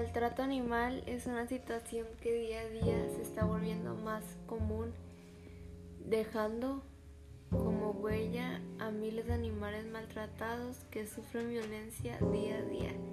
maltrato animal es una situación que día a día se está volviendo más común, dejando como huella a miles de animales maltratados que sufren violencia día a día.